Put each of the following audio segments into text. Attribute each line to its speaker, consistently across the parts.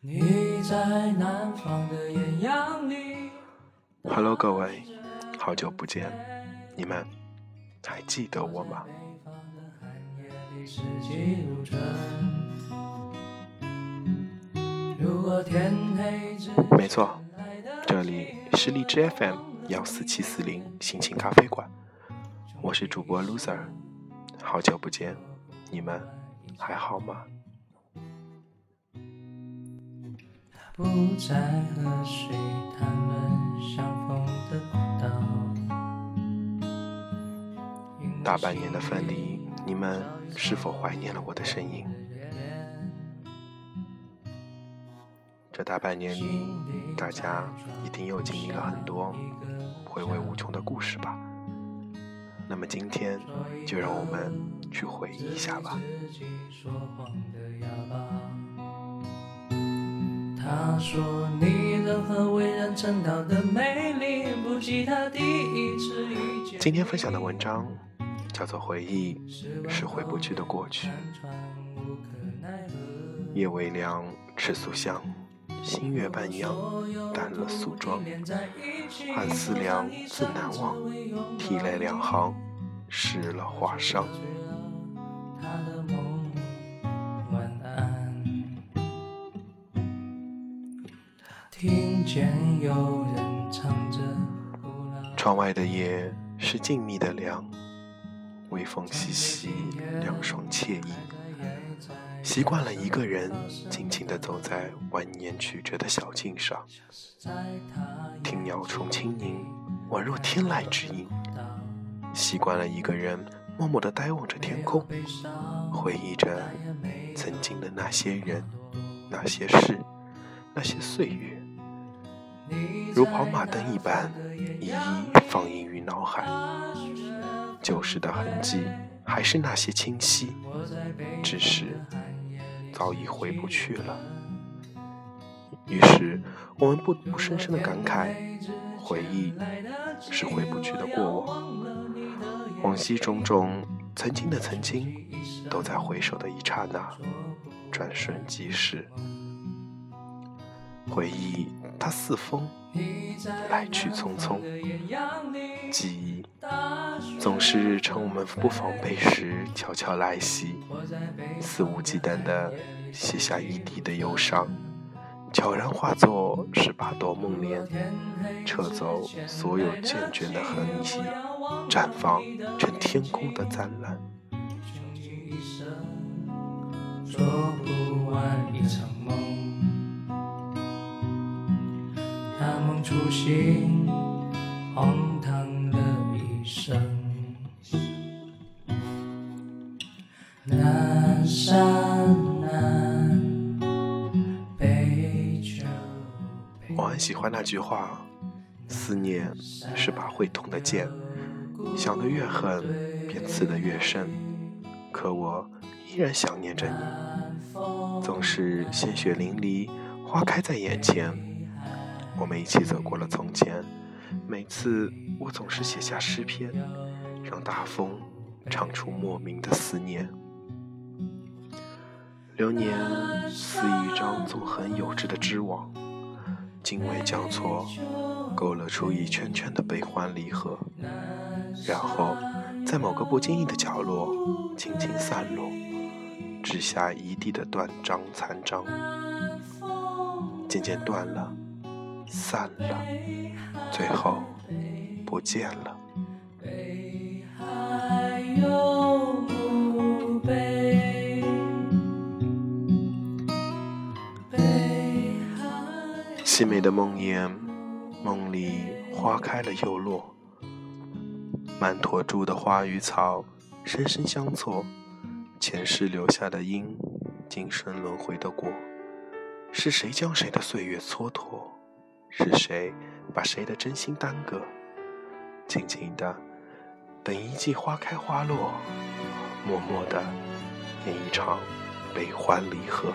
Speaker 1: 你在南方的艳阳里。Hello，各位，好久不见，你们还记得我吗？没错，这里是荔枝 FM 幺四七四零心情咖啡馆，我是主播 loser，好久不见，你们还好吗？不再和谁谈论相逢的大半年的分离，你们是否怀念了我的身影？这大半年里，大家一定又经历了很多回味无穷的故事吧？那么今天，就让我们去回忆一下吧。他说你任何为人称道的美丽，不及他第一次遇见。今天分享的文章叫做《回忆是回不去的过去》。夜微凉，赤素香，星月半漾，淡了素妆。寒思量，自难忘，涕泪两行，湿了华裳。窗外的夜是静谧的凉，微风习习，凉爽惬意。习惯了一个人静静地走在蜿蜒曲折的小径上，听鸟虫轻吟，宛若天籁之音。习惯了一个人默默地呆望着天空，回忆着曾经的那些人、那些事、那些岁月。如跑马灯一般，一一放映于脑海。旧时的痕迹还是那些清晰，只是早已回不去了。于是，我们不不深深的感慨：回忆是回不去的过往，往昔种种，曾经的曾经，都在回首的一刹那，转瞬即逝。回忆，它似风，来去匆匆；记忆，总是趁我们不防备时悄悄来袭，肆无忌惮地写下一地的忧伤，悄然化作十八朵梦莲，撤走所有缱绻的痕迹，绽放成天空的湛蓝。做不完一场梦。初心，荒唐了一生。南山南北秋。我很喜欢那句话：思念是把会痛的剑，想得越狠，便刺得越深。可我依然想念着你，总是鲜血淋漓，花开在眼前。我们一起走过了从前，每次我总是写下诗篇，让大风唱出莫名的思念。流年似一张纵横有致的织网，经纬交错，勾勒出一圈圈的悲欢离合，然后在某个不经意的角落轻轻散落，只下一地的断章残章，渐渐断了。散了，最后不见了。凄美的梦魇，梦里花开了又落，曼陀珠的花与草，深深相错。前世留下的因，今生轮回的果，是谁将谁的岁月蹉跎？是谁把谁的真心耽搁？静静的等一季花开花落，默默的演一场悲欢离合。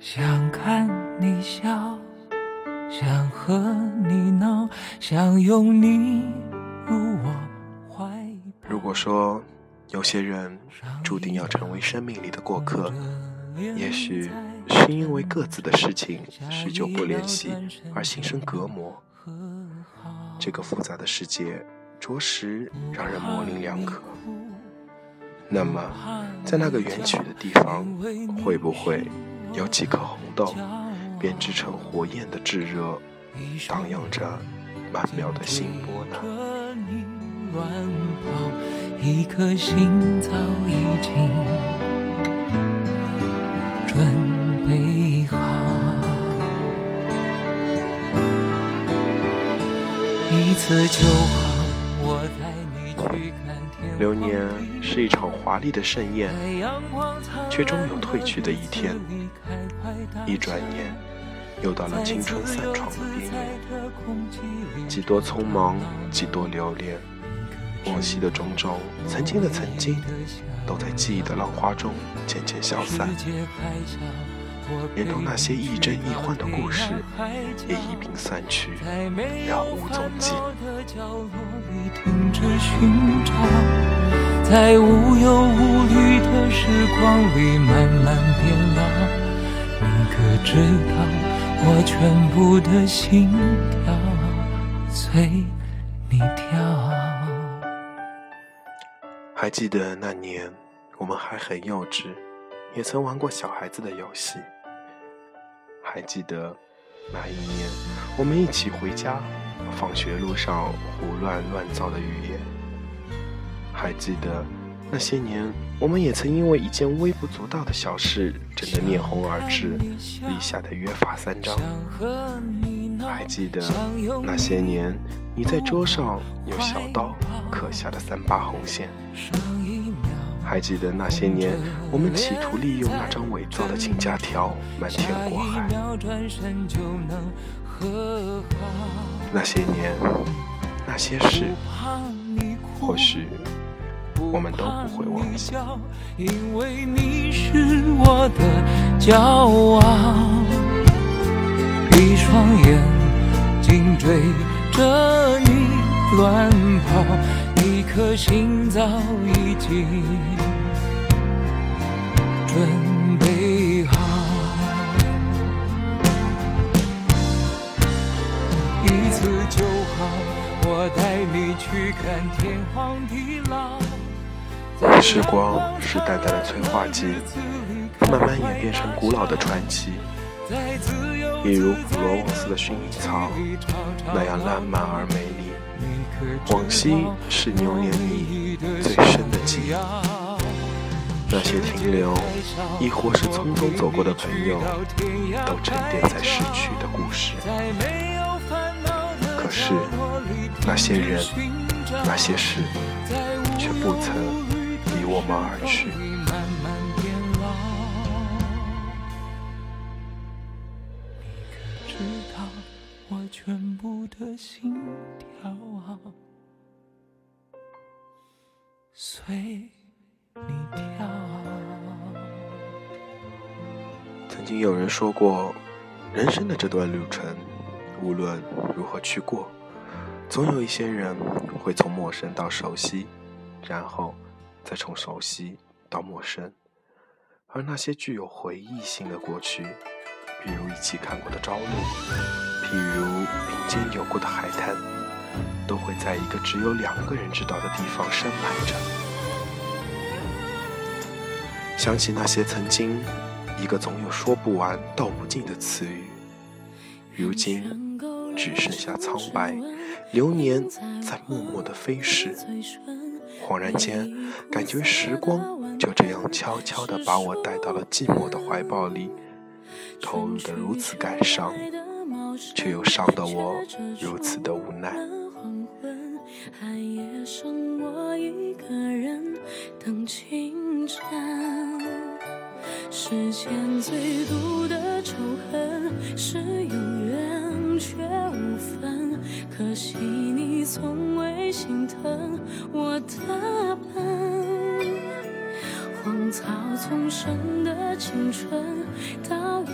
Speaker 1: 想看你笑，想和你闹，想拥你入我怀。如果。说，有些人注定要成为生命里的过客，也许是因为各自的事情许久不联系而心生隔膜。这个复杂的世界，着实让人模棱两可。那么，在那个远去的地方，会不会有几颗红豆，编织成火焰的炙热，荡漾着曼妙的心波呢？一颗心早已经准备好。一次就好，我带你去看天。流年是一场华丽的盛宴，却终有褪去的一天。一转眼，又到了青春散场的边缘。几多匆忙，几多留恋。往昔的种种，曾经的曾经，都在记忆的浪花中渐渐消散，连同那些亦真亦幻的故事，也一并散去，了无踪迹。在无忧无虑的时光里慢慢变老，你可知道我全部的心跳随你跳？还记得那年，我们还很幼稚，也曾玩过小孩子的游戏。还记得那一年，我们一起回家，放学路上胡乱乱造的语言。还记得那些年，我们也曾因为一件微不足道的小事，争得面红耳赤，立下的约法三章。还记得那些年，你在桌上用小刀刻下的三八红线。还记得那些年，我们企图利用那张伪造的请假条瞒天过海。那些年，那些事，或许我们都不会忘记。因为你是我的骄傲。一双眼睛追着你乱跑，一颗心早已经准备好。一次就好，我带你去看天荒地老。时光是淡淡的催化剂，慢慢演变成古老的传奇。在自由一如普罗旺斯的薰衣草，那样烂漫而美丽。往昔是牛年里最深的记忆，那些停留，亦或是匆匆走过的朋友，都沉淀在逝去的故事。可是，那些人，那些事，却不曾离我们而去。全部的心跳，随你跳。曾经有人说过，人生的这段旅程，无论如何去过，总有一些人会从陌生到熟悉，然后再从熟悉到陌生。而那些具有回忆性的过去，比如一起看过的朝露。比如并肩游过的海滩，都会在一个只有两个人知道的地方深埋着。想起那些曾经，一个总有说不完、道不尽的词语，如今只剩下苍白。流年在默默的飞逝，恍然间，感觉时光就这样悄悄地把我带到了寂寞的怀抱里，投入的如此感伤。却又伤得我如此的无奈。寒夜剩我一个人等清晨世间最毒的仇恨是有缘却无分，可惜你从未心疼我的笨。荒草丛生的青春，倒也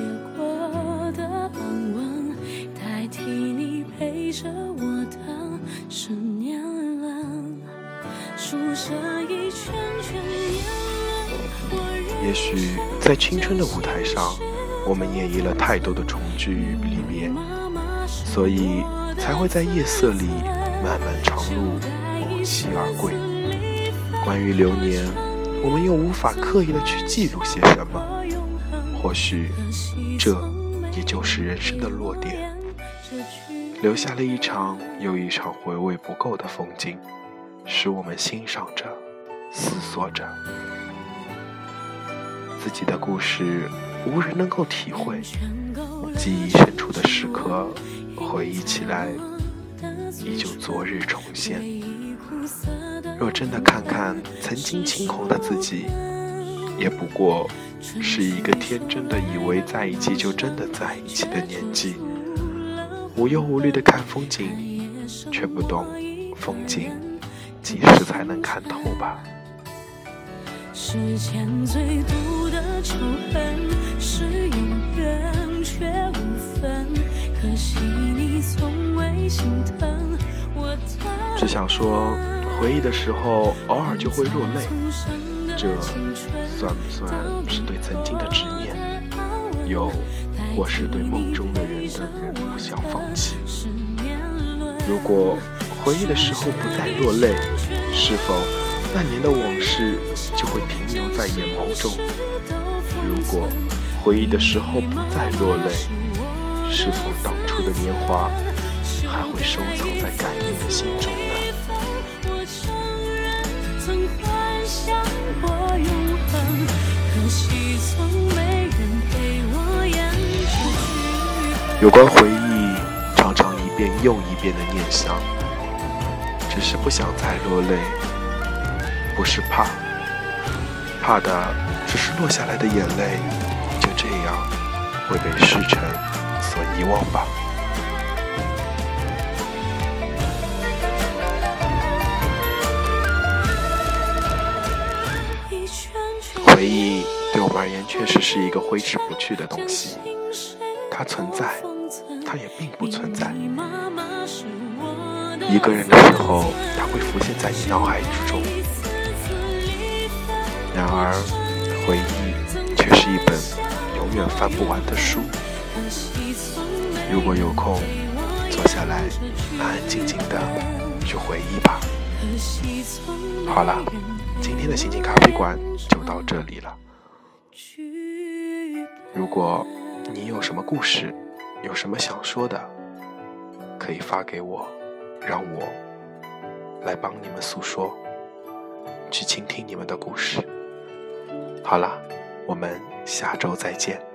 Speaker 1: 也许在青春的舞台上，我们演绎了太多的重聚与离别，所以才会在夜色里漫漫长路不期而归。关于流年，我们又无法刻意的去记录些什么，或许这也就是人生的落点，留下了一场又一场回味不够的风景，使我们欣赏着，思索着。自己的故事，无人能够体会。记忆深处的时刻，回忆起来，依旧昨日重现。若真的看看曾经轻狂的自己，也不过是一个天真的以为在一起就真的在一起的年纪，无忧无虑的看风景，却不懂风景几时才能看透吧。世间最毒的仇恨是永远却无分，可惜你从未心疼我。只想说，回忆的时候偶尔就会落泪，这算不算是对曾经的执念？又或是对梦中的人的人不想放弃？如果回忆的时候不再落泪，是否？那年的往事就会停留在眼眸中。如果回忆的时候不再落泪，是否当初的年华还会收藏在感人的心中呢？有关回忆，常常一遍又一遍的念想，只是不想再落泪。不是怕，怕的只是落下来的眼泪就这样会被时辰所遗忘吧。回忆对我们而言确实是一个挥之不去的东西，它存在，它也并不存在。一个人的时候，它会浮现在你脑海之中。然而，回忆却是一本永远翻不完的书。如果有空，坐下来，安安静静的去回忆吧。好了，今天的心情咖啡馆就到这里了。如果你有什么故事，有什么想说的，可以发给我，让我来帮你们诉说，去倾听你们的故事。好啦，我们下周再见。